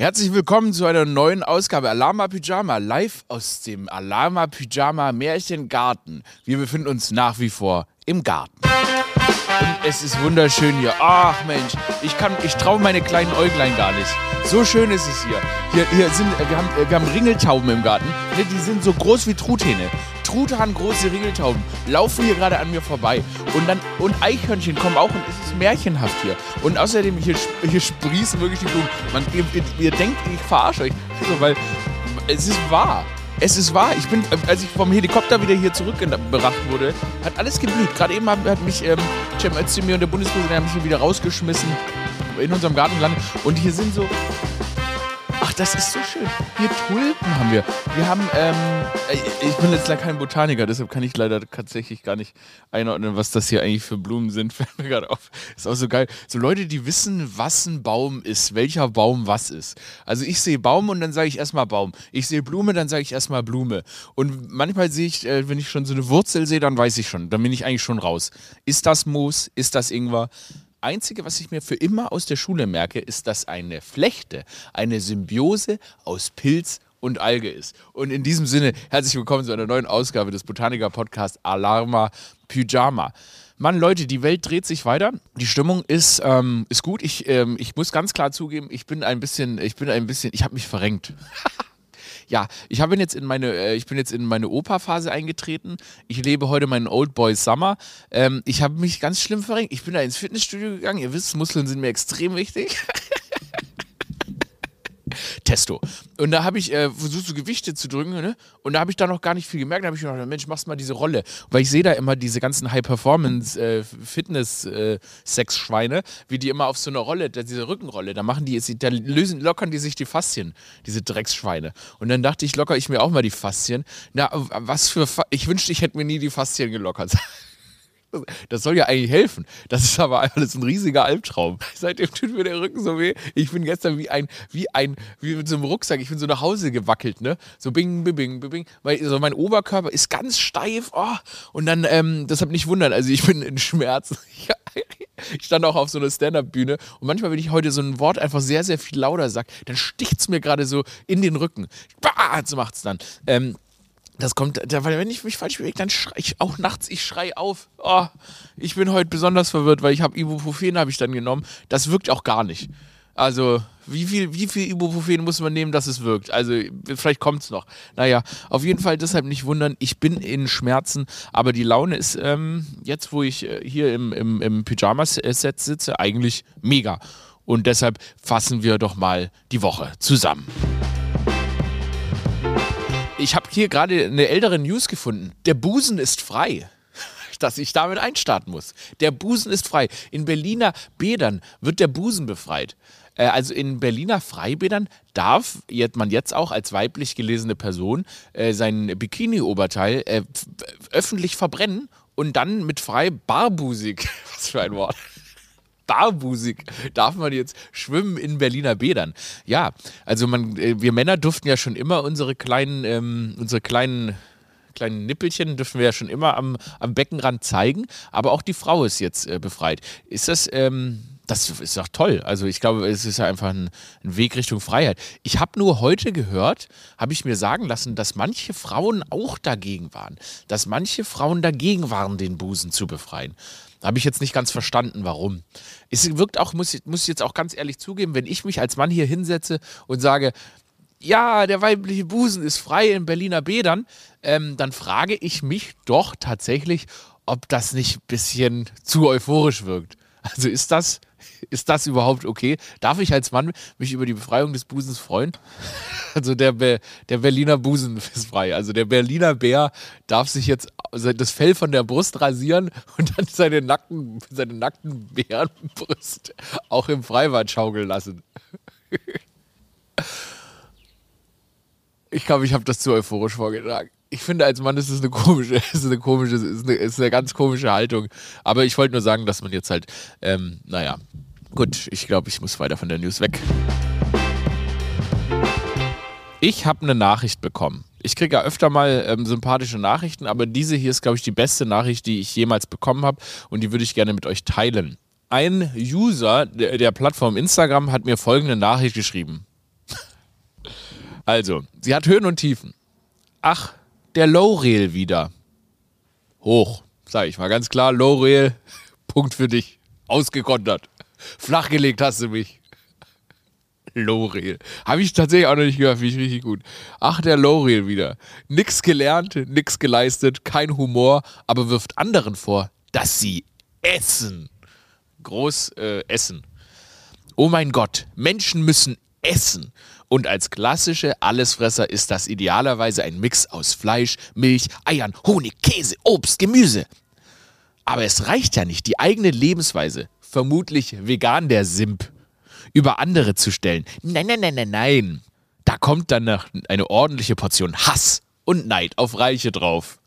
Herzlich willkommen zu einer neuen Ausgabe Alama Pyjama, live aus dem Alama Pyjama Märchengarten. Wir befinden uns nach wie vor im Garten. Und es ist wunderschön hier. Ach Mensch, ich, ich traue meine kleinen Äuglein gar nicht. So schön ist es hier. Hier, hier sind, wir haben, wir haben Ringeltauben im Garten. Die sind so groß wie Truthähne. Truthahn große Ringeltauben laufen hier gerade an mir vorbei. Und dann und Eichhörnchen kommen auch und es ist märchenhaft hier. Und außerdem hier, hier sprießen wirklich die Blumen. Man, ihr, ihr, denkt, ich verarsche euch. Also, weil es ist wahr. Es ist wahr. Ich bin, als ich vom Helikopter wieder hier zurückgebracht wurde, hat alles geblüht. Gerade eben hat, mich ähm, Cem Özdemir und der Bundespräsident haben mich hier wieder rausgeschmissen in unserem Garten. Und hier sind so das ist so schön. Hier Tulpen haben wir. Wir haben, ähm, ich bin jetzt leider kein Botaniker, deshalb kann ich leider tatsächlich gar nicht einordnen, was das hier eigentlich für Blumen sind. Fällt mir gerade auf. Ist auch so geil. So Leute, die wissen, was ein Baum ist, welcher Baum was ist. Also ich sehe Baum und dann sage ich erstmal Baum. Ich sehe Blume, dann sage ich erstmal Blume. Und manchmal sehe ich, äh, wenn ich schon so eine Wurzel sehe, dann weiß ich schon. Dann bin ich eigentlich schon raus. Ist das Moos? Ist das Ingwer? Einzige, was ich mir für immer aus der Schule merke, ist, dass eine Flechte eine Symbiose aus Pilz und Alge ist. Und in diesem Sinne, herzlich willkommen zu einer neuen Ausgabe des Botaniker-Podcasts Alarma Pyjama. Mann, Leute, die Welt dreht sich weiter. Die Stimmung ist, ähm, ist gut. Ich, ähm, ich muss ganz klar zugeben, ich bin ein bisschen, ich bin ein bisschen, ich habe mich verrenkt. ja, ich habe jetzt in meine, äh, ich bin jetzt in meine Opa-Phase eingetreten. Ich lebe heute meinen Old Boy Summer. Ähm, ich habe mich ganz schlimm verrenkt. Ich bin da ins Fitnessstudio gegangen. Ihr wisst, Muskeln sind mir extrem wichtig. Testo. Und da habe ich äh, versucht, so Gewichte zu drücken, ne? Und da habe ich da noch gar nicht viel gemerkt. Da habe ich gedacht, Mensch, machst mal diese Rolle. Weil ich sehe da immer diese ganzen High-Performance-Fitness-Sex-Schweine, äh, wie die immer auf so einer Rolle, diese Rückenrolle, da machen die, da lösen, lockern die sich die Faszien, diese Drecksschweine. Und dann dachte ich, locker ich mir auch mal die Faszien. Na, was für, Fa ich wünschte, ich hätte mir nie die Faszien gelockert. Das soll ja eigentlich helfen. Das ist aber alles ein riesiger Albtraum. Seitdem tut mir der Rücken so weh. Ich bin gestern wie ein, wie ein, wie mit so einem Rucksack. Ich bin so nach Hause gewackelt, ne? So bing, bing, bing, bing. Weil so mein Oberkörper ist ganz steif. Oh. Und dann, ähm, deshalb nicht wundern. Also ich bin in Schmerzen. Ich stand auch auf so einer Stand-Up-Bühne und manchmal, wenn ich heute so ein Wort einfach sehr, sehr viel lauter sage, dann sticht es mir gerade so in den Rücken. Bah, so macht es dann. Ähm, das kommt, wenn ich mich falsch bewege, dann schrei ich auch nachts, ich schrei auf. Oh, ich bin heute besonders verwirrt, weil ich habe Ibuprofen habe ich dann genommen. Das wirkt auch gar nicht. Also, wie viel, wie viel Ibuprofen muss man nehmen, dass es wirkt? Also, vielleicht kommt es noch. Naja, auf jeden Fall deshalb nicht wundern. Ich bin in Schmerzen, aber die Laune ist ähm, jetzt, wo ich äh, hier im, im, im Pyjamas-Set sitze, eigentlich mega. Und deshalb fassen wir doch mal die Woche zusammen ich habe hier gerade eine ältere News gefunden. Der Busen ist frei. Dass ich damit einstarten muss. Der Busen ist frei. In Berliner Bädern wird der Busen befreit. Äh, also in Berliner Freibädern darf man jetzt auch als weiblich gelesene Person äh, sein Bikini-Oberteil äh, öffentlich verbrennen und dann mit frei barbusig, was für ein Wort, barbusig darf man jetzt schwimmen in Berliner Bädern. Ja, also man, äh, wir Männer durften ja schon immer unsere kleinen, ähm, unsere kleinen kleinen Nippelchen dürfen wir ja schon immer am, am Beckenrand zeigen, aber auch die Frau ist jetzt äh, befreit. Ist das, ähm, das ist doch toll. Also ich glaube, es ist ja einfach ein, ein Weg Richtung Freiheit. Ich habe nur heute gehört, habe ich mir sagen lassen, dass manche Frauen auch dagegen waren. Dass manche Frauen dagegen waren, den Busen zu befreien. Habe ich jetzt nicht ganz verstanden, warum. Es wirkt auch, muss, muss ich jetzt auch ganz ehrlich zugeben, wenn ich mich als Mann hier hinsetze und sage, ja, der weibliche Busen ist frei in Berliner Bädern, ähm, dann frage ich mich doch tatsächlich, ob das nicht ein bisschen zu euphorisch wirkt. Also ist das, ist das überhaupt okay? Darf ich als Mann mich über die Befreiung des Busens freuen? Also der, Be der Berliner Busen ist frei. Also der Berliner Bär darf sich jetzt das Fell von der Brust rasieren und dann seine nackten, seine nackten Bärenbrust auch im Freibad schaukeln lassen. Ich glaube, ich habe das zu euphorisch vorgetragen ich finde, als Mann ist es eine komische, ist eine komische, ist eine, ist eine ganz komische Haltung. Aber ich wollte nur sagen, dass man jetzt halt, ähm, naja, gut, ich glaube, ich muss weiter von der News weg. Ich habe eine Nachricht bekommen. Ich kriege ja öfter mal ähm, sympathische Nachrichten, aber diese hier ist, glaube ich, die beste Nachricht, die ich jemals bekommen habe und die würde ich gerne mit euch teilen. Ein User der, der Plattform Instagram hat mir folgende Nachricht geschrieben. Also, sie hat Höhen und Tiefen. Ach, der Low-Rail wieder. Hoch, sag ich mal ganz klar. Low-Rail, Punkt für dich. Ausgekontert. Flachgelegt hast du mich. Lorel. Habe ich tatsächlich auch noch nicht gehört, finde ich richtig gut. Ach, der Lorel wieder. Nix gelernt, nix geleistet, kein Humor, aber wirft anderen vor, dass sie essen. Groß äh, essen. Oh mein Gott, Menschen müssen essen. Und als klassische Allesfresser ist das idealerweise ein Mix aus Fleisch, Milch, Eiern, Honig, Käse, Obst, Gemüse. Aber es reicht ja nicht, die eigene Lebensweise, vermutlich vegan der Simp, über andere zu stellen. Nein, nein, nein, nein, nein. Da kommt dann eine ordentliche Portion Hass und Neid auf Reiche drauf.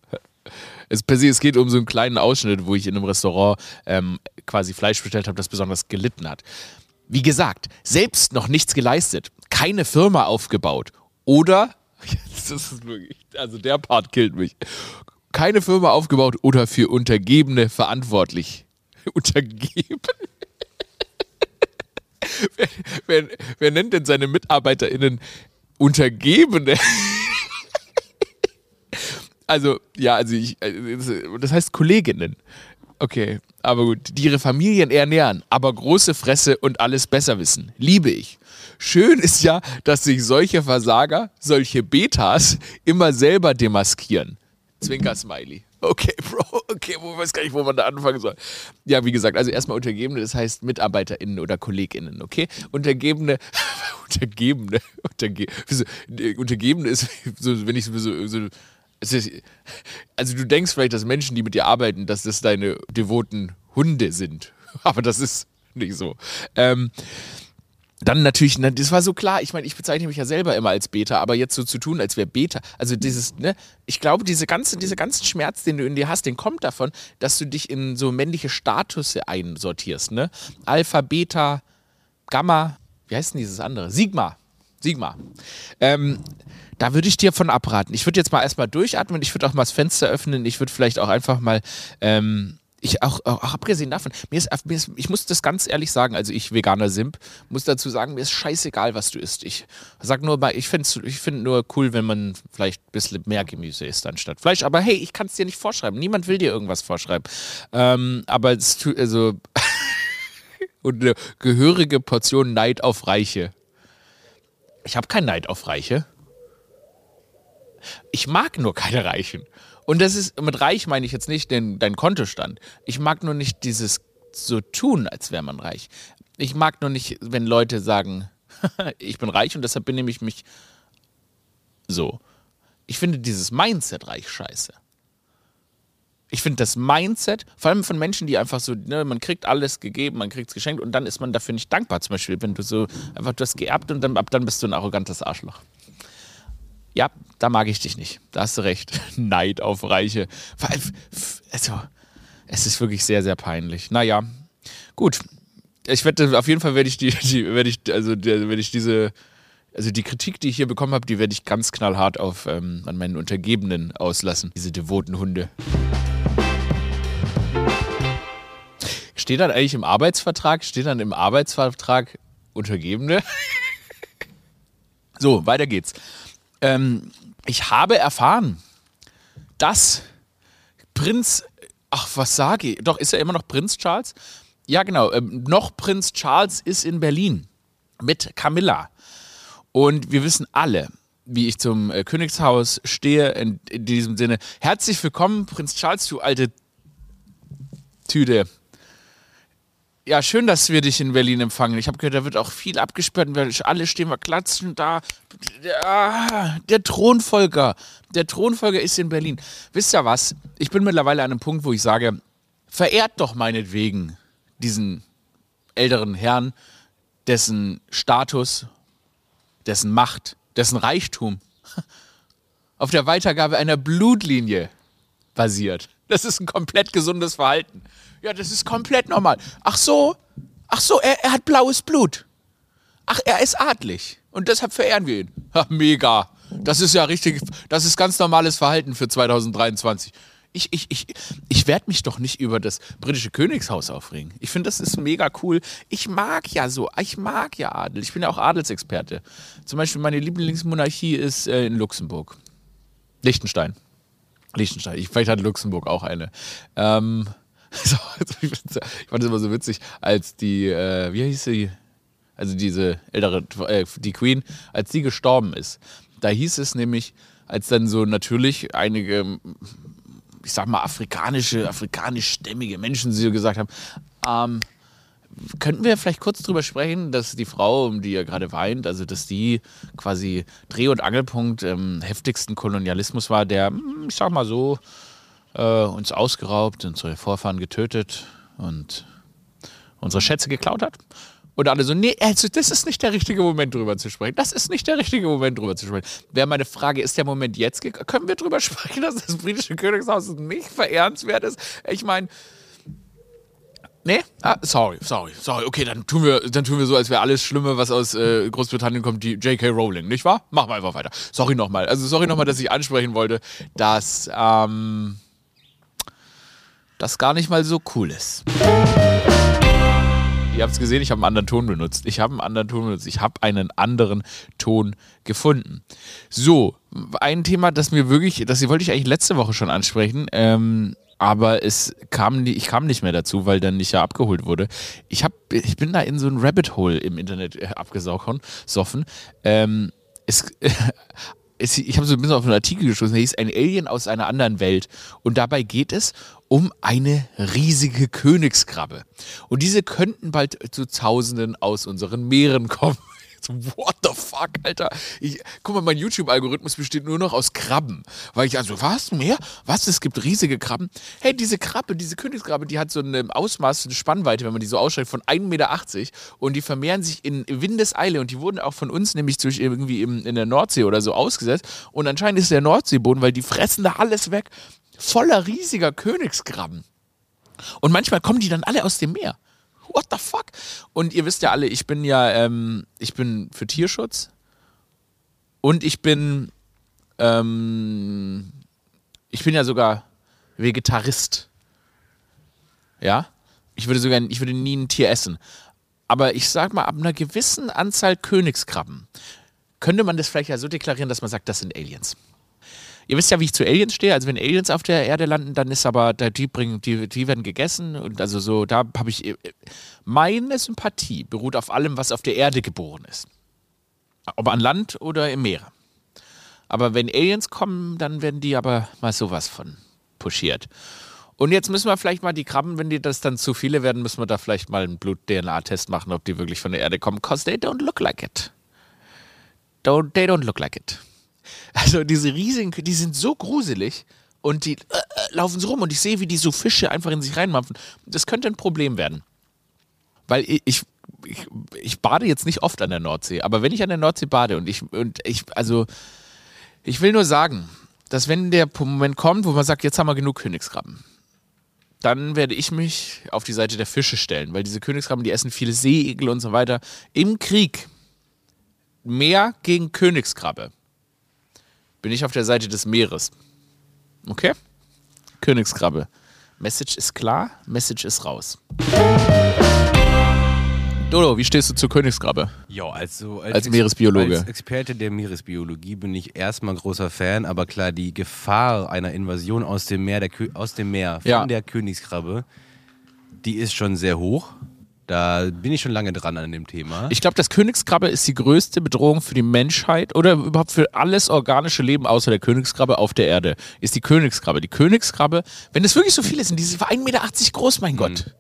Es, es geht um so einen kleinen Ausschnitt, wo ich in einem Restaurant ähm, quasi Fleisch bestellt habe, das besonders gelitten hat. Wie gesagt, selbst noch nichts geleistet, keine Firma aufgebaut oder, wirklich, also der Part killt mich, keine Firma aufgebaut oder für Untergebene verantwortlich. Untergeben? wer, wer, wer nennt denn seine MitarbeiterInnen Untergebene? also, ja, also ich, äh, das heißt Kolleginnen. Okay, aber gut, die ihre Familien ernähren, aber große Fresse und alles besser wissen. Liebe ich. Schön ist ja, dass sich solche Versager, solche Betas immer selber demaskieren. Zwinker-Smiley. Okay, Bro, okay, wo weiß gar nicht, wo man da anfangen soll. Ja, wie gesagt, also erstmal Untergebene, das heißt MitarbeiterInnen oder KollegInnen, okay? Untergebene, Untergebene, Unterge wieso, Untergebene ist so, wenn ich so, so also du denkst vielleicht, dass Menschen, die mit dir arbeiten, dass das deine devoten Hunde sind. Aber das ist nicht so. Ähm, dann natürlich, das war so klar, ich meine, ich bezeichne mich ja selber immer als Beta, aber jetzt so zu tun, als wäre Beta, also dieses, ne, ich glaube, diese ganze, dieser ganze Schmerz, den du in dir hast, den kommt davon, dass du dich in so männliche Statusse einsortierst, ne? Alpha, Beta, Gamma, wie heißt denn dieses andere? Sigma. Sigma. Ähm, da würde ich dir von abraten. Ich würde jetzt mal erstmal durchatmen, ich würde auch mal das Fenster öffnen, ich würde vielleicht auch einfach mal ähm, ich auch, auch, abgesehen davon, mir ist, mir ist, ich muss das ganz ehrlich sagen, also ich veganer Simp, muss dazu sagen, mir ist scheißegal, was du isst. Ich sag nur mal, ich finde ich find nur cool, wenn man vielleicht ein bisschen mehr Gemüse isst anstatt Fleisch. Aber hey, ich kann es dir nicht vorschreiben. Niemand will dir irgendwas vorschreiben. Ähm, aber es tut, also und eine gehörige Portion Neid auf Reiche. Ich habe keinen Neid auf Reiche. Ich mag nur keine Reichen. Und das ist, mit reich meine ich jetzt nicht den, deinen Kontostand. Ich mag nur nicht dieses so tun, als wäre man reich. Ich mag nur nicht, wenn Leute sagen, ich bin reich und deshalb benehme ich mich so. Ich finde dieses Mindset reich scheiße. Ich finde das Mindset, vor allem von Menschen, die einfach so, ne, man kriegt alles gegeben, man kriegt es geschenkt und dann ist man dafür nicht dankbar. Zum Beispiel, wenn du so einfach, du hast geerbt und dann ab dann bist du ein arrogantes Arschloch. Ja, da mag ich dich nicht. Da hast du recht. Neid auf Reiche. Also, es ist wirklich sehr, sehr peinlich. Naja, gut. Ich werde auf jeden Fall werde ich die, die werde ich, also werde ich diese, also die Kritik, die ich hier bekommen habe, die werde ich ganz knallhart auf ähm, an meinen Untergebenen auslassen. Diese devoten Hunde. Steht dann eigentlich im Arbeitsvertrag, steht dann im Arbeitsvertrag Untergebene? so, weiter geht's. Ähm, ich habe erfahren, dass Prinz, ach, was sage ich? Doch, ist er immer noch Prinz Charles? Ja, genau. Ähm, noch Prinz Charles ist in Berlin mit Camilla. Und wir wissen alle, wie ich zum äh, Königshaus stehe. In, in, diesem Sinne, herzlich willkommen, Prinz Charles, du alte Tüte. Ja, schön, dass wir dich in Berlin empfangen. Ich habe gehört, da wird auch viel abgesperrt. Und alle stehen wir klatschen da. Der Thronfolger. Der Thronfolger ist in Berlin. Wisst ihr was? Ich bin mittlerweile an einem Punkt, wo ich sage, verehrt doch meinetwegen diesen älteren Herrn, dessen Status, dessen Macht, dessen Reichtum auf der Weitergabe einer Blutlinie basiert. Das ist ein komplett gesundes Verhalten. Ja, das ist komplett normal. Ach so, ach so, er, er hat blaues Blut. Ach, er ist adlig. Und deshalb verehren wir ihn. Ha, mega. Das ist ja richtig, das ist ganz normales Verhalten für 2023. Ich, ich, ich, ich werde mich doch nicht über das britische Königshaus aufregen. Ich finde, das ist mega cool. Ich mag ja so, ich mag ja Adel. Ich bin ja auch Adelsexperte. Zum Beispiel meine Lieblingsmonarchie ist äh, in Luxemburg. Liechtenstein. Liechtenstein. Ich, vielleicht hat Luxemburg auch eine. Ähm, so, ich fand es immer so witzig, als die, äh, wie hieß sie? Also diese ältere, äh, die Queen, als sie gestorben ist. Da hieß es nämlich, als dann so natürlich einige, ich sag mal, afrikanische, afrikanischstämmige Menschen sie so gesagt haben, ähm, könnten wir vielleicht kurz drüber sprechen, dass die Frau, um die ihr gerade weint, also dass die quasi Dreh- und Angelpunkt im heftigsten Kolonialismus war, der, hm, ich sag mal so, äh, uns ausgeraubt, unsere Vorfahren getötet und unsere Schätze geklaut hat. Und alle so, nee, also das ist nicht der richtige Moment drüber zu sprechen. Das ist nicht der richtige Moment drüber zu sprechen. Wäre meine Frage, ist der Moment jetzt, können wir drüber sprechen, dass das britische Königshaus nicht verehrenswert ist? Ich meine, Nee? Ah, sorry, sorry, sorry. Okay, dann tun wir, dann tun wir so, als wäre alles Schlimme, was aus äh, Großbritannien kommt, die J.K. Rowling, nicht wahr? Machen wir einfach weiter. Sorry nochmal. Also sorry nochmal, dass ich ansprechen wollte, dass ähm, das gar nicht mal so cool ist. Ihr habt es gesehen, ich habe einen anderen Ton benutzt. Ich habe einen anderen Ton benutzt. Ich habe einen anderen Ton gefunden. So, ein Thema, das mir wirklich, das wollte ich eigentlich letzte Woche schon ansprechen. Ähm, aber es kam, ich kam nicht mehr dazu, weil dann nicht ja abgeholt wurde. Ich, hab, ich bin da in so ein Rabbit Hole im Internet äh, abgesaugt, soffen. Ähm, es, ich habe so ein bisschen auf einen Artikel gestoßen, der hieß Ein Alien aus einer anderen Welt. Und dabei geht es um eine riesige Königskrabbe. Und diese könnten bald zu Tausenden aus unseren Meeren kommen. What the fuck, Alter? Ich, guck mal, mein YouTube-Algorithmus besteht nur noch aus Krabben. Weil ich also, was? Mehr? Was? Es gibt riesige Krabben. Hey, diese Krabbe, diese Königskrabbe, die hat so ein Ausmaß, eine Spannweite, wenn man die so ausschreibt, von 1,80 Meter. Und die vermehren sich in Windeseile. Und die wurden auch von uns nämlich durch irgendwie im, in der Nordsee oder so ausgesetzt. Und anscheinend ist der Nordseeboden, weil die fressen da alles weg, voller riesiger Königskrabben. Und manchmal kommen die dann alle aus dem Meer what the fuck? Und ihr wisst ja alle, ich bin ja, ähm, ich bin für Tierschutz und ich bin, ähm, ich bin ja sogar Vegetarist. Ja? Ich würde sogar, ich würde nie ein Tier essen. Aber ich sag mal, ab einer gewissen Anzahl Königskrabben könnte man das vielleicht ja so deklarieren, dass man sagt, das sind Aliens. Ihr wisst ja, wie ich zu Aliens stehe. Also wenn Aliens auf der Erde landen, dann ist aber, die bringen, die, die werden gegessen und also so, da habe ich, äh, meine Sympathie beruht auf allem, was auf der Erde geboren ist. Ob an Land oder im Meer. Aber wenn Aliens kommen, dann werden die aber mal sowas von pushiert. Und jetzt müssen wir vielleicht mal die Krabben, wenn die das dann zu viele werden, müssen wir da vielleicht mal einen Blut-DNA-Test machen, ob die wirklich von der Erde kommen. Cause they don't look like it. Don't, they don't look like it. Also diese riesigen, die sind so gruselig und die äh, äh, laufen so rum und ich sehe, wie die so Fische einfach in sich reinmampfen. Das könnte ein Problem werden. Weil ich, ich, ich, bade jetzt nicht oft an der Nordsee, aber wenn ich an der Nordsee bade und ich, und ich, also, ich will nur sagen, dass wenn der Moment kommt, wo man sagt, jetzt haben wir genug Königskrabben, dann werde ich mich auf die Seite der Fische stellen, weil diese Königskrabben, die essen viele Seeigel und so weiter. Im Krieg mehr gegen Königskrabbe bin ich auf der Seite des Meeres. Okay? Königskrabbe. Message ist klar, Message ist raus. Dodo, wie stehst du zur Königskrabbe? Ja, also als, als Meeresbiologe. Als Experte der Meeresbiologie bin ich erstmal großer Fan, aber klar, die Gefahr einer Invasion aus dem Meer, der, aus dem Meer von ja. der Königskrabbe, die ist schon sehr hoch. Da bin ich schon lange dran an dem Thema. Ich glaube, das Königskrabbe ist die größte Bedrohung für die Menschheit oder überhaupt für alles organische Leben außer der Königskrabbe auf der Erde. Ist die Königskrabbe. Die Königskrabbe, wenn es wirklich so viele sind, diese war 1,80 Meter groß, mein mhm. Gott.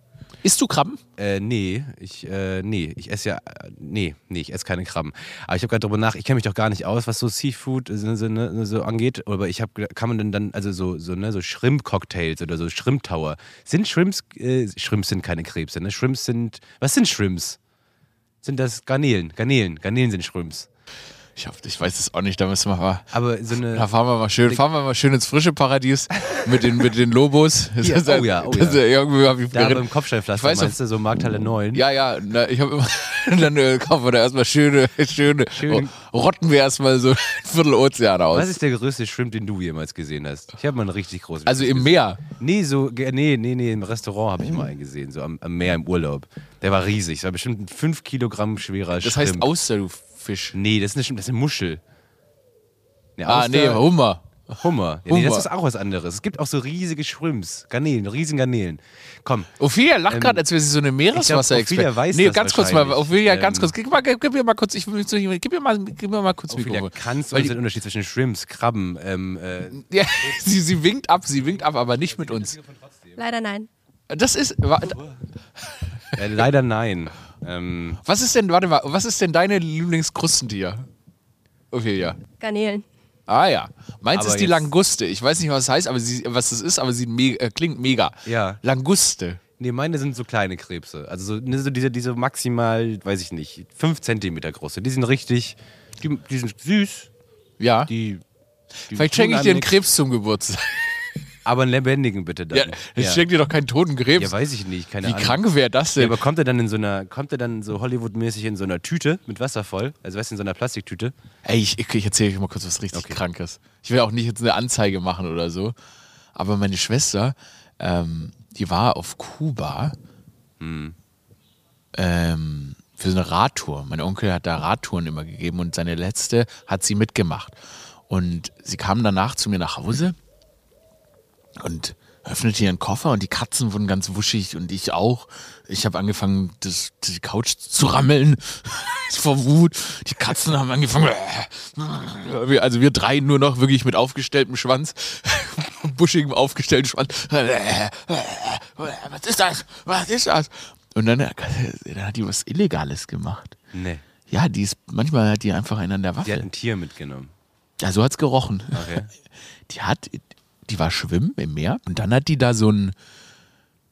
Isst du Krabben? Äh, nee, ich, äh, nee, ich esse ja, nee, nee, ich esse keine Krabben. Aber ich habe gerade darüber nach, ich kenne mich doch gar nicht aus, was so Seafood so, so, ne, so angeht. Aber ich habe, kann man denn dann, also so, so, ne, so Shrimp-Cocktails oder so Shrimp-Tower. Sind Shrimps, äh, Shrimps sind keine Krebse, ne? Shrimps sind, was sind Shrimps? Sind das Garnelen? Garnelen, Garnelen sind Shrimps. Ich, hab, ich weiß es auch nicht, da müssen wir mal. Aber so eine. Da fahren wir mal schön, fahren wir mal schön ins frische Paradies mit den, mit den Lobos. Das Ja, halt- oh ja, oh ist ja. irgendwie hab ich Da beim Kopfsteinpflaster, Ich weiß noch- meinst du, so Markthalle 9? Ja, ja, na, ich habe immer, dann äh, kaufen wir da erstmal schöne, schöne, Schön. rotten wir erstmal so ein Viertel Ozean aus. Was ist der größte Shrimp, den du jemals gesehen hast? Ich habe mal einen richtig großen. also im Meer. Nee, so, nee, nee, nee, im Restaurant habe ich mal einen gesehen, so am, am Meer im Urlaub. Der war riesig, das war bestimmt ein 5 Kilogramm schwerer Das heißt. Auster, du Fisch. Nee, das ist eine, das ist eine Muschel. Eine Ah, nee, Hummer. Hummer. Ja, nee, das ist auch was anderes. Es gibt auch so riesige Shrimps, Garnelen, riesen Garnelen. Komm, Ophelia lacht Ähm, gerade, als wäre sie so eine Meereswasser Ophelia weiß Nee, das ganz kurz mal. Ophelia, ganz Ähm, kurz. Gib, mal, gib, gib mir mal kurz, ich will mich zu jemand- gib mir mal, gib mir mal kurz Ophelia, Mikrofon. kannst du uns den Unterschied zwischen Shrimps, Krabben, ähm, äh, Ja, sie, sie winkt ab, sie winkt ab, aber nicht mit uns. Leider nein. Das ist, wa- äh leider nein. Ähm, was ist denn, warte mal, was ist denn deine Lieblingskrustentier? Ophelia. Garnelen. Ah ja. Meins Aber ist die Languste. Ich weiß nicht, was es heißt, aber sie, was es ist, aber sie me äh, klingt mega. Ja. Languste. nee, meine sind so kleine Krebse. Also so, ne, so diese, diese maximal, weiß ich nicht, 5 Zentimeter große. Die sind richtig, die, die sind süß. Ja. Die, die Vielleicht schenke ich dir einen nix. Krebs zum Geburtstag. Aber einen lebendigen bitte dann. Ja, ich schenke dir doch keinen toten Krebs. ja, weiß ich nicht, keine Wie Ahnung. krank wäre das Ja, denn? aber kommt er dann in so einer, kommt er dann so Hollywood-mäßig in so einer Tüte mit Wasser voll? Also weißt du, in so einer Plastiktüte? Ey, ich, ich, erzähle euch mal kurz was richtig Krankes. Ich will auch nicht jetzt eine Anzeige machen oder so. Aber meine Schwester, ähm, die war auf Kuba ähm, für so eine Radtour. Mein Onkel hat da Radtouren immer gegeben und seine letzte hat sie mitgemacht. Und sie kam danach zu mir nach Hause und öffnete ihren Koffer und die Katzen wurden ganz wuschig und ich auch. Ich habe angefangen, das, die Couch zu rammeln vor Wut. Die Katzen haben angefangen. Also wir drei nur noch wirklich mit aufgestelltem Schwanz, buschigem aufgestellten Schwanz. Was ist das? Was ist das? Und dann, dann hat die was Illegales gemacht. Nee. Ja, die ist, manchmal hat die einfach einen an der Die hat Waffe. ein Tier mitgenommen. Ja, so hat's gerochen. Okay. Die hat, die war schwimmen im Meer und dann hat die da so ein,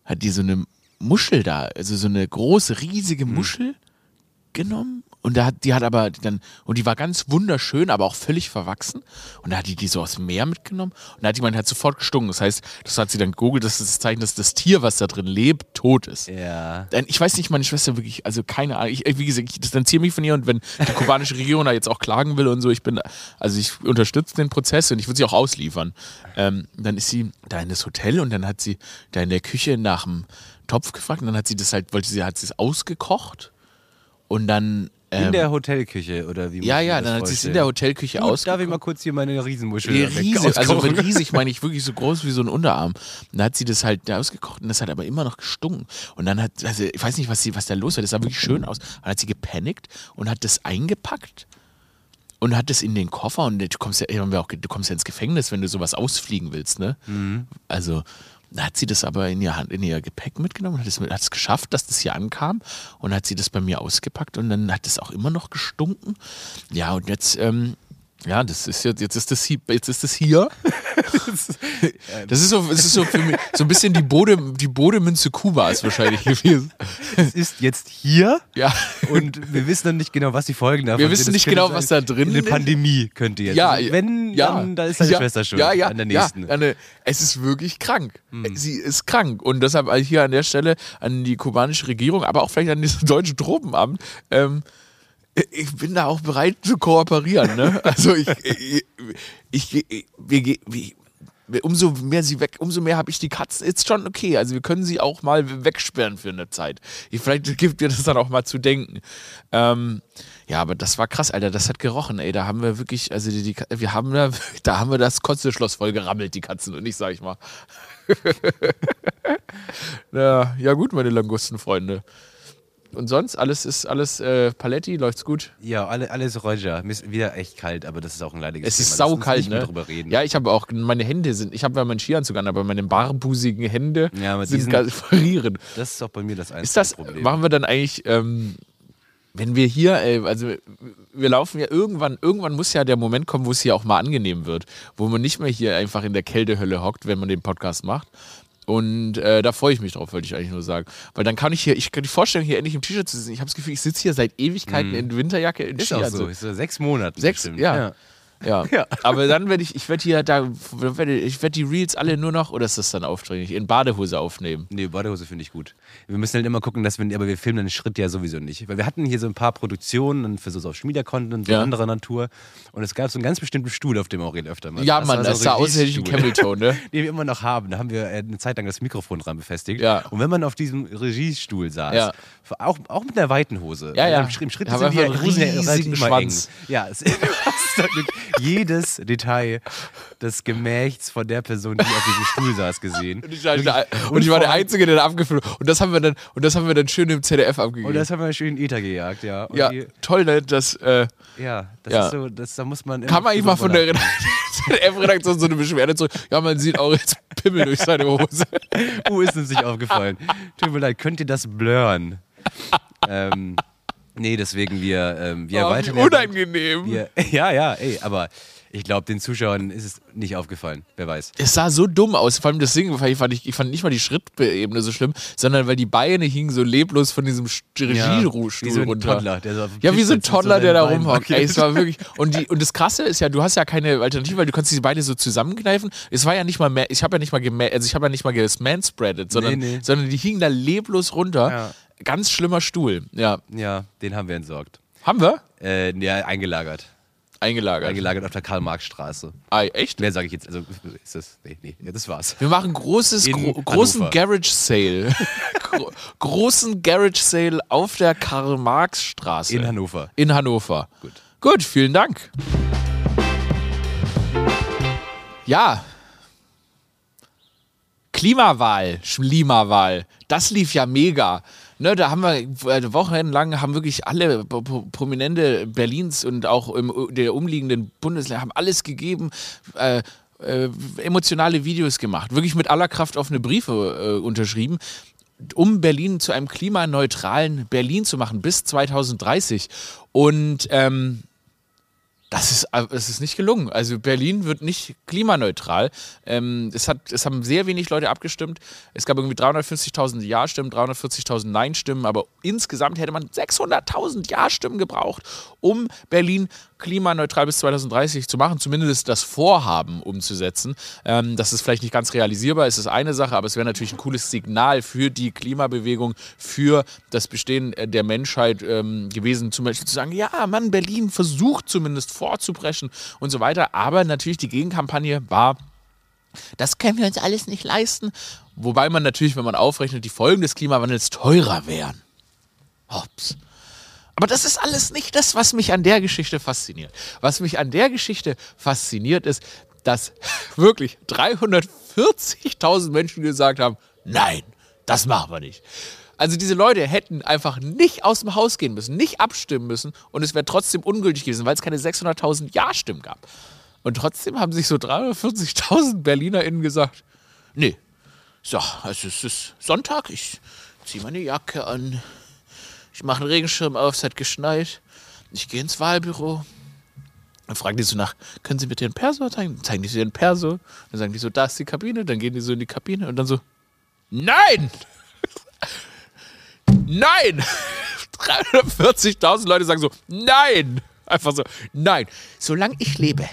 hat die so eine Muschel da, also so eine große, riesige Muschel genommen und da hat, die hat aber dann, und die war ganz wunderschön, aber auch völlig verwachsen und da hat die die so aus dem Meer mitgenommen und da hat die man hat sofort gestunken. Das heißt, das hat sie dann gegoogelt, das ist das Zeichen, dass das Tier, was da drin lebt, tot ist. Ja. Denn Ich weiß nicht, meine Schwester wirklich, also keine Ahnung. Ich, wie gesagt, ich distanziere mich von ihr und wenn die kubanische Regierung da jetzt auch klagen will und so, ich bin, also ich unterstütze den Prozess und ich würde sie auch ausliefern. Ähm, dann ist sie da in das Hotel und dann hat sie da in der Küche nach dem Topf gefragt und dann hat sie das halt, wollte sie, hat sie es ausgekocht und dann. In ähm, der Hotelküche oder wie ja, ja, das dann hat sie es in der Hotelküche ausgekocht. Darf ich mal kurz hier meine Riesenmuschel weg- riesig, also mit riesig meine ich wirklich so groß wie so ein Unterarm. Und dann hat sie das halt da ausgekocht und das hat aber immer noch gestunken. Und dann hat, also ich weiß nicht, was, sie, was da los war, das sah wirklich schön aus. Dann hat sie gepanikt und hat das eingepackt und hat das in den Koffer und du kommst ja, haben wir auch, du kommst ja ins Gefängnis, wenn du sowas ausfliegen willst, ne? Also da hat sie das aber in ihr Hand, in ihr Gepäck mitgenommen und hat es, hat es geschafft, dass das hier ankam und hat sie das bei mir ausgepackt und dann hat es auch immer noch gestunken. Ja, und jetzt, ähm, ja, das ist jetzt, jetzt ist das hier, jetzt ist das hier. Das ist so, das ist so für mich so ein bisschen die Bode, die Bodemünze Kubas wahrscheinlich gewesen. Es ist jetzt hier Ja. und wir wissen noch nicht genau, was die Folgen davon Wir sind. wissen Es nicht genau, was da drin Eine ist. Pandemie könnte jetzt. Ja, Also wenn, ja, dann da ist deine ja, Schwester schon ja, ja, an der nächsten. Ja, eine, es ist wirklich krank. Sie ist krank. Und deshalb hier an der Stelle an die kubanische Regierung, aber auch vielleicht an das deutsche Tropenamt. Ähm, ich bin da auch bereit zu kooperieren. Ne? Also ich, ich, ich, ich umso mehr sie weg, umso mehr habe ich die Katzen. Ist schon okay. Also wir können sie auch mal wegsperren für eine Zeit. Ich, vielleicht gibt mir das dann auch mal zu denken. Ähm, ja, aber das war krass, Alter. Das hat gerochen, ey. Da haben wir wirklich, also die, die wir haben da, da haben wir das Kotzeschloss voll gerammelt, die Katzen und ich, sag ich mal. ja, ja gut, meine Langustenfreunde. Und sonst alles ist alles äh, Paletti, läuft's gut. ja, alle, alles Roger. Mir ist wieder echt kalt, aber das ist auch ein leidiges Es Thema. ist Lass uns saukalt, nicht mehr ne? drüber reden. Ja, ich habe auch, meine Hände sind, ich habe ja meinen Skianzug an, aber meine barbusigen Hände Ja, sind ganz frieren. Das ist auch bei mir das einzige Ist das, Problem. machen wir dann eigentlich, ähm, wenn wir hier, ey, also wir laufen ja irgendwann, irgendwann muss ja der Moment kommen, wo es hier auch mal angenehm wird, wo man nicht mehr hier einfach in der Kältehölle hockt, wenn man den Podcast macht. Und äh, da freue ich mich drauf, wollte ich eigentlich nur sagen. Weil dann kann ich hier, ich kann die Vorstellung, hier endlich im T-Shirt zu sitzen. Ich habe das Gefühl, ich sitze hier seit Ewigkeiten in Winterjacke, in. Ist auch Skianzug. so. Ist so sechs Monate. Sechs, bestimmt. ja. Ja. Ja. aber dann werde ich, ich werde hier da, ich werde die Reels alle nur noch, oder ist das dann aufdringlich, in Badehose aufnehmen. Nee, Badehose finde ich gut. Wir müssen halt immer gucken, dass wir, aber wir filmen den Schritt ja sowieso nicht. Weil wir hatten hier so ein paar Produktionen für so Social Media Content, so Ja. anderer Natur. Und es gab so einen ganz bestimmten Stuhl, auf dem Aurel öfter mal Ja, saß. Mann, Also das sah aus, hätte ich einen. Camelton, ne? Den wir immer noch haben. Da haben wir äh, eine Zeit lang das Mikrofon dran befestigt. Ja. Und wenn man auf diesem Regiestuhl saß, Ja. auch, auch mit einer weiten Hose, Ja, ja. im, Schritt- im Schritt sind ja riesigen immer Schwanz. eng. Ja, es, da wirklich jedes Detail des Gemächts von der Person, die auf diesem Stuhl saß, gesehen. Und ich, war der, und ich war der Einzige, der da abgefilmt. Und das haben wir dann, und das haben wir dann schön im ZDF abgegeben. Und das haben wir schön in Ether gejagt, ja. Und ja, die, toll, ne? Das äh, ja, das Ja. ist so, das, da muss man. kann man eigentlich mal von der ZDF-Redaktion so eine Beschwerde zurück. Ja, man sieht auch jetzt Pimmel durch seine Hose. Uh, ist uns nicht aufgefallen. Tut mir leid, könnt ihr das blurren? ähm, nee, deswegen wir, ähm, wir Oh, wie erweitern. ja- unangenehm. Wir, ja, ja, ey, aber ich glaube, den Zuschauern ist es nicht aufgefallen. Wer weiß. Es sah so dumm aus. Vor allem das fand, ich, ich fand nicht mal die Schrittebene so schlimm, sondern weil die Beine hingen so leblos von diesem Regiestuhl wie so ein runter. Toddler, der so Ja, wie so ein Toddler, der da rumhockt. Ey, es war wirklich. Und, die, und das Krasse ist ja, du hast ja keine Alternative, weil du kannst diese Beine so zusammenkneifen. Es war ja nicht mal mehr, ich habe ja nicht mal gema- also ich habe ja nicht mal gesmanspreadet, sondern, Nee, nee. sondern die hingen da leblos runter. Ja. Ganz schlimmer Stuhl. Ja. Ja, den haben wir entsorgt. Haben wir? Äh, ja, eingelagert. Eingelagert. Eingelagert auf der Karl-Marx-Straße. Ah, echt? Mehr sage ich jetzt. Also, ist das. Nee, nee, das war's. Wir machen großes, gro großen Hannover. Garage Sale. Gro großen Garage Sale auf der Karl-Marx-Straße. In Hannover. In Hannover. Gut. Gut, vielen Dank. Ja. Klimawahl, Schlimawahl, das lief ja mega. Ne, da haben wir äh, wochenlang haben wirklich alle Pro- Pro- Prominente Berlins und auch im, der umliegenden Bundesländer haben alles gegeben. Äh, äh, emotionale Videos gemacht, wirklich mit aller Kraft offene Briefe äh, unterschrieben, um Berlin zu einem klimaneutralen Berlin zu machen bis 2030. Und ähm, das ist, äh, es ist nicht gelungen. Also Berlin wird nicht klimaneutral. Ähm, es, hat, es haben sehr wenig Leute abgestimmt. Es gab irgendwie 350.000 Ja-Stimmen, 340.000 Nein-Stimmen, aber insgesamt hätte man 600.000 Ja-Stimmen gebraucht, um Berlin klimaneutral bis 2030 zu machen, zumindest das Vorhaben umzusetzen. Ähm, das ist vielleicht nicht ganz realisierbar, ist das eine Sache, aber es wäre natürlich ein cooles Signal für die Klimabewegung, für das Bestehen äh, der Menschheit ähm, gewesen, zum Beispiel zu sagen, ja, Mann, Berlin versucht zumindest vorzubrechen und so weiter. Aber natürlich die Gegenkampagne war, das können wir uns alles nicht leisten. Wobei man natürlich, wenn man aufrechnet, die Folgen des Klimawandels teurer wären. Hops. Aber das ist alles nicht das, was mich an der Geschichte fasziniert. Was mich an der Geschichte fasziniert, ist, dass wirklich 340.000 Menschen gesagt haben, nein, das machen wir nicht. Also diese Leute hätten einfach nicht aus dem Haus gehen müssen, nicht abstimmen müssen und es wäre trotzdem ungültig gewesen, weil es keine 600.000 Ja-Stimmen gab. Und trotzdem haben sich so 340.000 BerlinerInnen gesagt, nee, so, also es ist Sonntag, ich ziehe meine Jacke an, ich mache einen Regenschirm auf, es hat geschneit. Ich gehe ins Wahlbüro. Dann fragen die so nach, können Sie bitte den Perso zeigen? Zeigen die so den Perso. Dann sagen die so, da ist die Kabine. Dann gehen die so in die Kabine und dann so, nein! nein! 340.000 Leute sagen so, nein! Einfach so, nein. Solange ich lebe,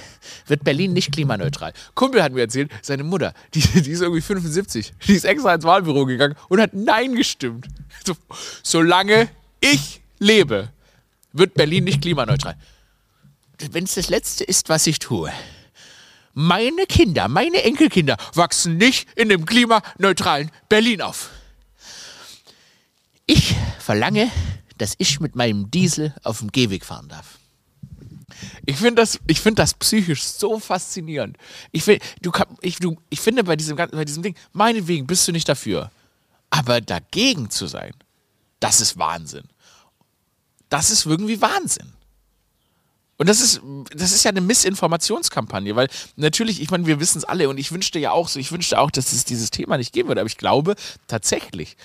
wird Berlin nicht klimaneutral. Kumpel hat mir erzählt, seine Mutter, die, die ist irgendwie 75, die ist extra ins Wahlbüro gegangen und hat Nein gestimmt. So, solange ich lebe, wird Berlin nicht klimaneutral. Wenn es das Letzte ist, was ich tue. Meine Kinder, meine Enkelkinder wachsen nicht in dem klimaneutralen Berlin auf. Ich verlange, dass ich mit meinem Diesel auf dem Gehweg fahren darf. Ich finde das, find das psychisch so faszinierend. Ich, find, du ich, du, ich finde bei diesem, bei diesem Ding, meinetwegen bist du nicht dafür. Aber dagegen zu sein, das ist Wahnsinn. Das ist irgendwie Wahnsinn. Und das ist, das ist ja eine Missinformationskampagne, weil natürlich, ich meine, wir wissen es alle und ich wünschte ja auch so, ich wünschte auch, dass es dieses Thema nicht geben würde, aber ich glaube tatsächlich,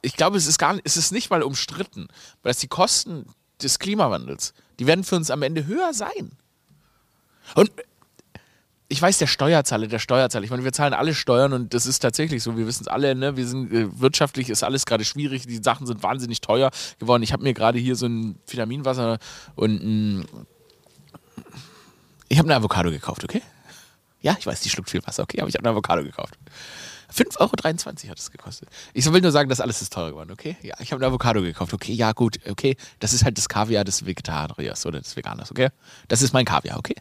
ich glaube, es ist gar nicht, es ist nicht mal umstritten, weil dass die Kosten des Klimawandels, die werden für uns am Ende höher sein. Und ich weiß, der Steuerzahler, der Steuerzahler, ich meine, wir zahlen alle Steuern und das ist tatsächlich so, wir wissen es alle, ne? wir sind äh, wirtschaftlich ist alles gerade schwierig, die Sachen sind wahnsinnig teuer geworden. Ich habe mir gerade hier so ein Vitaminwasser und ein, ich habe eine Avocado gekauft, okay? Ja, ich weiß, die schluckt viel Wasser, okay, aber ich habe eine Avocado gekauft. 5,23 Euro hat es gekostet. Ich will nur sagen, dass alles ist teurer geworden, okay? Ja, ich habe eine Avocado gekauft, okay? Ja, gut, okay. Das ist halt das Kaviar des Vegetariers oder des Veganers, okay? Das ist mein Kaviar, okay?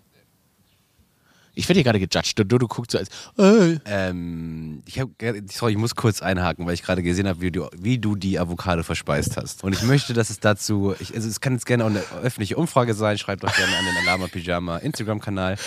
Ich werde hier gerade gejudged. Du, du, du guckst so als. Äh. Ähm, ich, hab, sorry, ich muss kurz einhaken, weil ich gerade gesehen habe, wie du, wie du die Avocado verspeist hast. Und ich möchte, dass es dazu, ich, also es kann jetzt gerne auch eine öffentliche Umfrage sein, schreibt doch gerne an den Alama Pyjama Instagram-Kanal.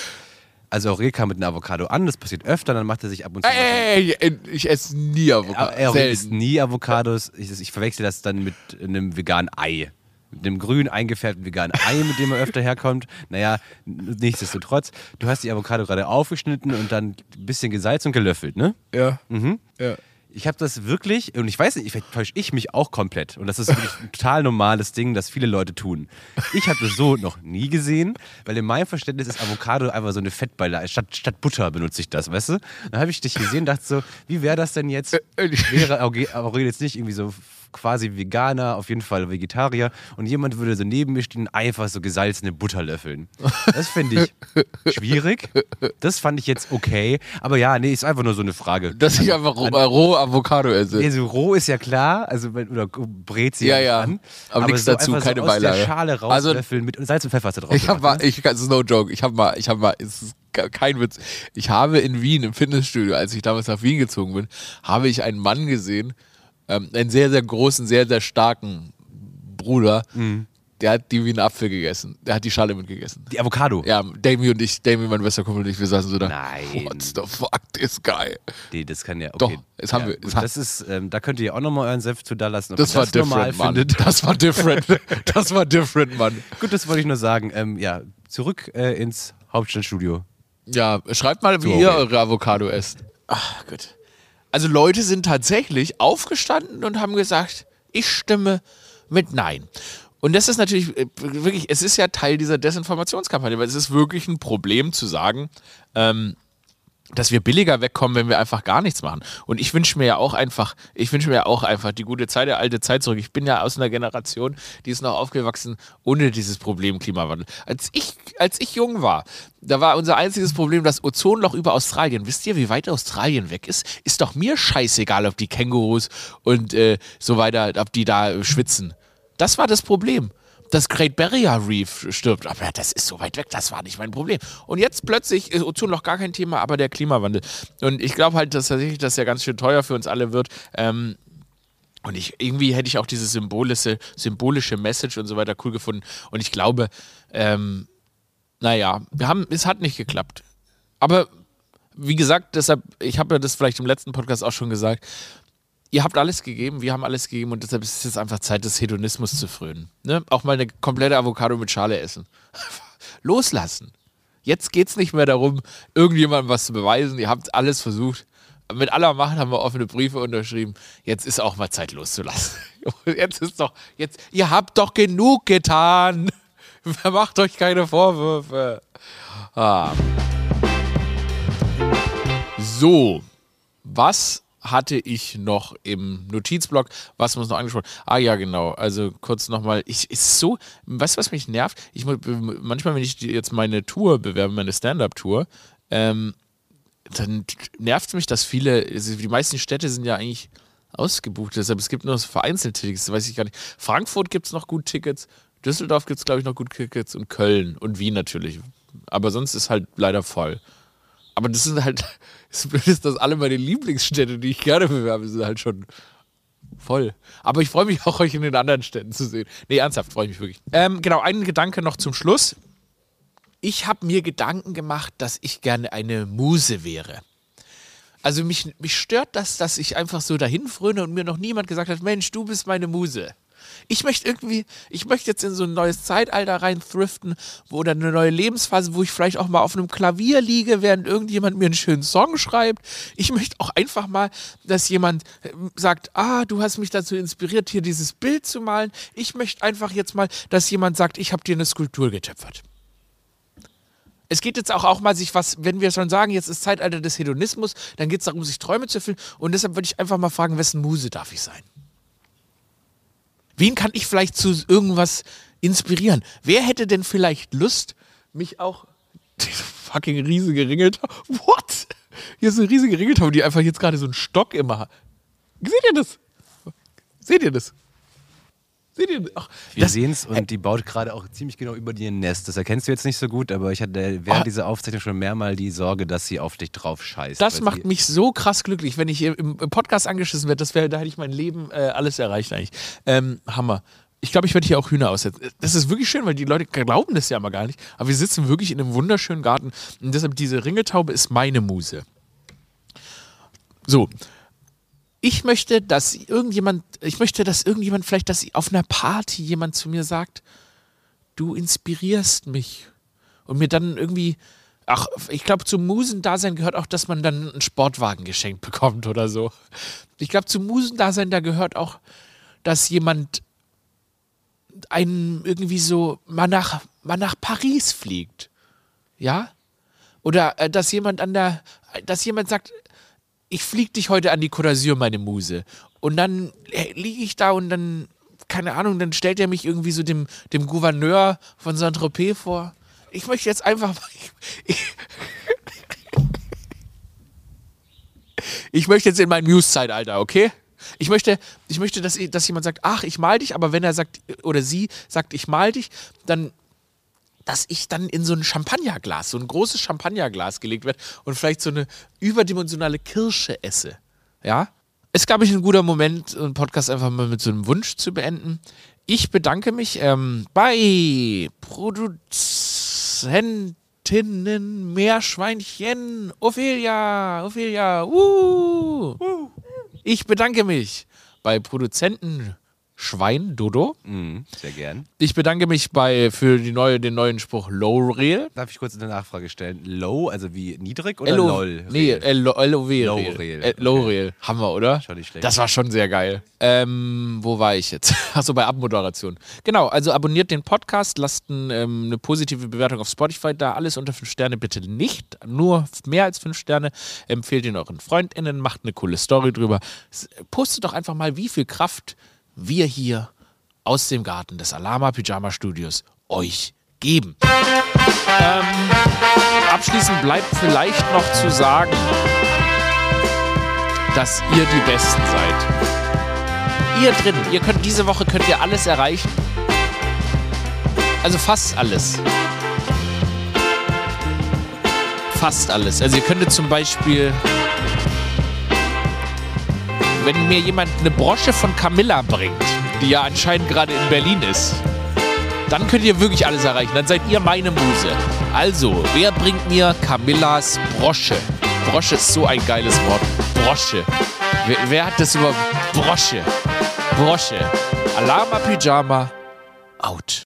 Also Aurel kam mit einer Avocado an, das passiert öfter, dann macht er sich ab und zu. Ey, ey, ich esse nie Avocado. Er isst nie Avocados. Ich, ich verwechsel das dann mit einem veganen Ei mit dem grün eingefärbten veganen Ei, mit dem er öfter herkommt. Naja, nichtsdestotrotz, du hast die Avocado gerade aufgeschnitten und dann ein bisschen gesalzt und gelöffelt, ne? Ja. Mhm. Ja. Ich habe das wirklich, und ich weiß nicht, vielleicht täusche ich mich auch komplett. Und das ist wirklich ein total normales Ding, das viele Leute tun. Ich habe das so noch nie gesehen, weil in meinem Verständnis ist Avocado einfach so eine Fettbeilage. Statt, statt Butter benutze ich das, weißt du? Dann habe ich dich gesehen und dachte so, wie wäre das denn jetzt? Wäre Aurel jetzt nicht irgendwie so quasi Veganer, auf jeden Fall Vegetarier und jemand würde so neben mir stehen einfach so gesalzene Butter löffeln. Das finde ich schwierig. Das fand ich jetzt okay. Aber ja, nee, ist einfach nur so eine Frage. Dass ich einfach roh, äh, roh Avocado esse. Nee, so roh ist ja klar, also oder brät sie ja, ja. an. Aber, aber nichts so dazu, keine so Beilage. Aus der Schale rauslöffeln also, mit Salz und Pfeffer da drauf. Ich habe mal, ich, ist no joke, ich habe mal, ich habe mal, es ist kein Witz. Ich habe in Wien im Fitnessstudio, als ich damals nach Wien gezogen bin, habe ich einen Mann gesehen, ähm, einen sehr, sehr großen, sehr, sehr starken Bruder, mhm. der hat die wie einen Apfel gegessen. Der hat die Schale mitgegessen. Die Avocado? Ja, Damien und ich, Damien, mein bester Kumpel und ich, wir saßen so da. Nein. What the fuck, this guy? Nee, das kann ja, okay. Doch, das haben ja, wir. Gut, das ist, ähm, da könnt ihr auch nochmal euren Senf zu da lassen. Das war das different, Mann. Findet. Das war different. das war different, Mann. Gut, das wollte ich nur sagen. Ähm, ja, zurück äh, ins Hauptstadtstudio. Ja, schreibt mal, wie so, ihr eure Avocado esst. Ach, gut. Also Leute sind tatsächlich aufgestanden und haben gesagt, ich stimme mit Nein. Und das ist natürlich äh, wirklich, es ist ja Teil dieser Desinformationskampagne, weil es ist wirklich ein Problem zu sagen, ähm, dass wir billiger wegkommen, wenn wir einfach gar nichts machen. Und ich wünsche mir ja auch einfach, ich wünsche mir ja auch einfach die gute Zeit, der alte Zeit zurück. Ich bin ja aus einer Generation, die ist noch aufgewachsen ohne dieses Problem Klimawandel. Als ich, als ich jung war, da war unser einziges Problem das Ozonloch über Australien. Wisst ihr, wie weit Australien weg ist? Ist doch mir scheißegal, ob die Kängurus und äh, so weiter, ob die da schwitzen. Das war das Problem das Great Barrier Reef stirbt. Aber das ist so weit weg, das war nicht mein Problem. Und jetzt plötzlich ist Ozonloch gar kein Thema, aber der Klimawandel. Und ich glaube halt, dass tatsächlich das ja ganz schön teuer für uns alle wird. Ähm, und ich, irgendwie hätte ich auch diese symbolische, symbolische Message und so weiter cool gefunden. Und ich glaube, ähm, naja, wir haben, es hat nicht geklappt. Aber wie gesagt, deshalb, ich habe ja das vielleicht im letzten Podcast auch schon gesagt, ihr habt alles gegeben, wir haben alles gegeben und deshalb ist es jetzt einfach Zeit, des Hedonismus zu frönen. Ne? Auch mal eine komplette Avocado mit Schale essen. Loslassen. Jetzt geht es nicht mehr darum, irgendjemandem was zu beweisen. Ihr habt alles versucht. Mit aller Macht haben wir offene Briefe unterschrieben. Jetzt ist auch mal Zeit loszulassen. Jetzt ist doch, jetzt, ihr habt doch genug getan. Macht euch keine Vorwürfe. Ah. So, was hatte ich noch im Notizblock, was muss noch angesprochen? Ah ja, genau. Also kurz nochmal, ich ist so, weißt du, was mich nervt? Ich manchmal, wenn ich jetzt meine Tour bewerbe, meine Stand-up-Tour, ähm, dann nervt es mich, dass viele, also die meisten Städte sind ja eigentlich ausgebucht, deshalb es gibt nur vereinzelt Tickets, weiß ich gar nicht. Frankfurt gibt es noch gut Tickets, Düsseldorf gibt es, glaube ich, noch gut Tickets und Köln und Wien natürlich. Aber sonst ist halt leider voll. Aber das sind halt, das Blöde ist, dass alle meine Lieblingsstädte, die ich gerne bewerbe, sind halt schon voll. Aber ich freue mich auch, euch in den anderen Städten zu sehen. Nee, ernsthaft freue ich mich wirklich. Ähm, genau, ein Gedanke noch zum Schluss. Ich habe mir Gedanken gemacht, dass ich gerne eine Muse wäre. Also mich, mich stört das, dass ich einfach so dahin fröne und mir noch niemand gesagt hat, Mensch, du bist meine Muse. Ich möchte irgendwie, ich möchte jetzt in so ein neues Zeitalter rein thriften, oder eine neue Lebensphase, wo ich vielleicht auch mal auf einem Klavier liege, während irgendjemand mir einen schönen Song schreibt. Ich möchte auch einfach mal, dass jemand äh, sagt, ah, du hast mich dazu inspiriert, hier dieses Bild zu malen. Ich möchte einfach jetzt mal, dass jemand sagt, ich habe dir eine Skulptur getöpfert. Es geht jetzt auch, auch mal sich was, wenn wir schon sagen, jetzt ist Zeitalter des Hedonismus, dann geht es darum, sich Träume zu erfüllen. Und deshalb würde ich einfach mal fragen, wessen Muse darf ich sein? Wen kann ich vielleicht zu irgendwas inspirieren? Wer hätte denn vielleicht Lust, mich auch. Fucking riesige Ringeltaube. What? Hier ist eine riesige Ringeltaube, die einfach jetzt gerade so einen Stock immer hat. Seht ihr das? Seht ihr das? Seht ihr? Ach, Wir sehen es und die baut gerade auch ziemlich genau über dir ein Nest. Das erkennst du jetzt nicht so gut, aber ich hatte während Ah. dieser Aufzeichnung schon mehrmals die Sorge, dass sie auf dich drauf scheißt. Das macht mich so krass glücklich, wenn ich im, im Podcast angeschissen werde. Das wäre, da hätte ich mein Leben äh, alles erreicht eigentlich. Ähm, Hammer. Ich glaube, ich werde hier auch Hühner aussetzen. Das ist wirklich schön, weil die Leute glauben das ja mal gar nicht. Aber wir sitzen wirklich in einem wunderschönen Garten. Und deshalb, diese Ringeltaube ist meine Muse. So. Ich möchte, dass irgendjemand, ich möchte, dass irgendjemand vielleicht, dass auf einer Party jemand zu mir sagt, du inspirierst mich. Und mir dann irgendwie, ach, ich glaube, zum Musendasein gehört auch, dass man dann einen Sportwagen geschenkt bekommt oder so. Ich glaube, zum Musendasein, da gehört auch, dass jemand einen irgendwie so mal nach, mal nach Paris fliegt. Ja? Oder äh, dass jemand an der, dass jemand sagt, ich flieg dich heute an die Côte d'Azur, meine Muse. Und dann äh, liege ich da und dann, keine Ahnung, dann stellt er mich irgendwie so dem, dem Gouverneur von Saint-Tropez vor. Ich möchte jetzt einfach mal. Ich, ich möchte jetzt in mein Muse-Zeitalter, okay? Ich möchte, ich möchte dass, dass jemand sagt, ach, ich mal dich, aber wenn er sagt, oder sie sagt, ich mal dich, dann dass ich dann in so ein Champagnerglas, so ein großes Champagnerglas gelegt werde und vielleicht so eine überdimensionale Kirsche esse. Ja? Ist, glaube ich, ein guter Moment, einen Podcast einfach mal mit so einem Wunsch zu beenden. Ich bedanke mich ähm, bei Produzentinnen Meerschweinchen Ophelia, Ophelia, uh. Ich bedanke mich bei Produzenten Schwein Dodo. Mhm, sehr gern. Ich bedanke mich bei für die neue, den neuen Spruch Low Rail. Darf ich kurz eine Nachfrage stellen? Low, also wie niedrig oder LO, LOL? Nee? LOW. Äh, Low okay. Rail. Haben wir, oder? Schon nicht schlecht. Das war schon sehr geil. Ähm, wo war ich jetzt? Achso, bei Abmoderation. Genau, also abonniert den Podcast, lasst ein, ähm, eine positive Bewertung auf Spotify da. Alles unter 5 Sterne bitte nicht. Nur mehr als 5 Sterne. Empfehlt ihn euren FreundInnen, macht eine coole Story drüber. Postet doch einfach mal, wie viel Kraft wir hier aus dem Garten des Alama Pyjama Studios euch geben. Ähm, abschließend bleibt vielleicht noch zu sagen, dass ihr die Besten seid. Ihr drin, ihr könnt diese Woche könnt ihr alles erreichen. Also fast alles. Fast alles. Also ihr könntet zum Beispiel, wenn mir jemand eine Brosche von Camilla bringt, die ja anscheinend gerade in Berlin ist, dann könnt ihr wirklich alles erreichen. Dann seid ihr meine Muse. Also, wer bringt mir Camillas Brosche? Brosche ist so ein geiles Wort. Brosche. Wer, wer hat das überhaupt? Brosche. Brosche. Alama Pyjama. Out.